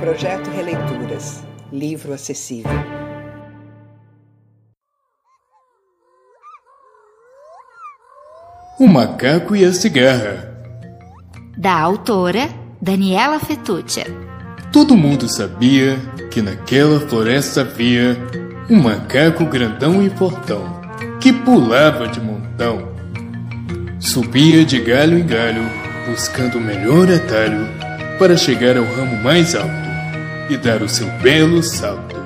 Projeto Releituras. Livro acessível. O Macaco e a Cigarra. Da autora Daniela Fetuccia. Todo mundo sabia que naquela floresta havia um macaco grandão e fortão que pulava de montão. Subia de galho em galho, buscando o melhor atalho para chegar ao ramo mais alto e dar o seu belo salto.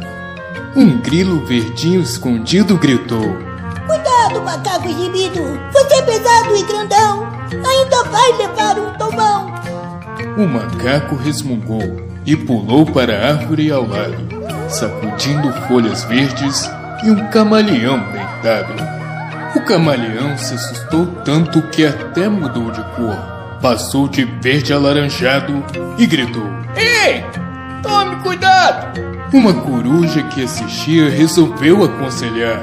Um grilo verdinho escondido gritou: Cuidado, macaco exibido! Você é pesado e grandão! Ainda vai levar um tomão! O macaco resmungou e pulou para a árvore ao lado, sacudindo folhas verdes e um camaleão deitado. O camaleão se assustou tanto que até mudou de cor, passou de verde alaranjado e gritou: Ei! Tome cuidado! Uma coruja que assistia resolveu aconselhar.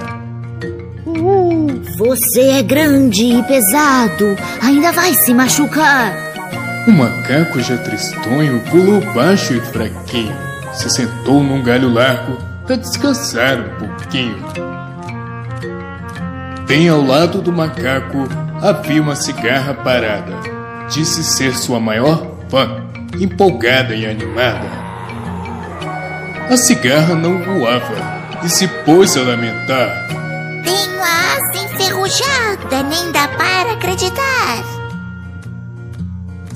Uh, você é grande e pesado, ainda vai se machucar. O macaco já tristonho pulou baixo e fraquinho, se sentou num galho largo para descansar um pouquinho. Bem ao lado do macaco havia uma cigarra parada. Disse ser sua maior fã, empolgada e animada. A cigarra não voava e se pôs a lamentar. Tenho a asa enferrujada, nem dá para acreditar.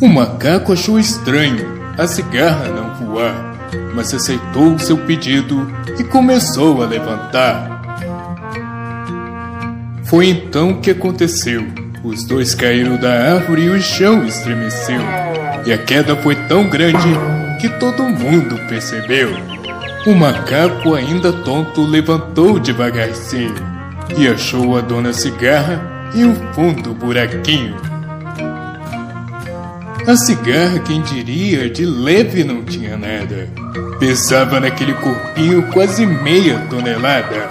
O macaco achou estranho a cigarra não voar, mas aceitou seu pedido e começou a levantar. Foi então que aconteceu. Os dois caíram da árvore e o chão estremeceu. E a queda foi tão grande que todo mundo percebeu. O macaco, ainda tonto, levantou devagarzinho e achou a dona cigarra em um fundo buraquinho. A cigarra, quem diria, de leve não tinha nada. Pesava naquele corpinho quase meia tonelada.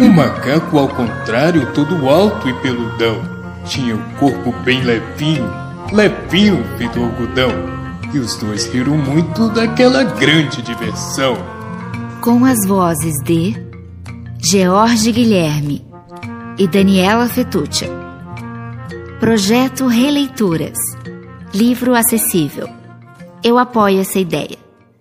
O macaco, ao contrário, todo alto e peludão, tinha o corpo bem levinho, levinho feito algodão. E os dois riram muito daquela grande diversão. Com as vozes de George Guilherme e Daniela Fetuccia. Projeto Releituras. Livro acessível. Eu apoio essa ideia.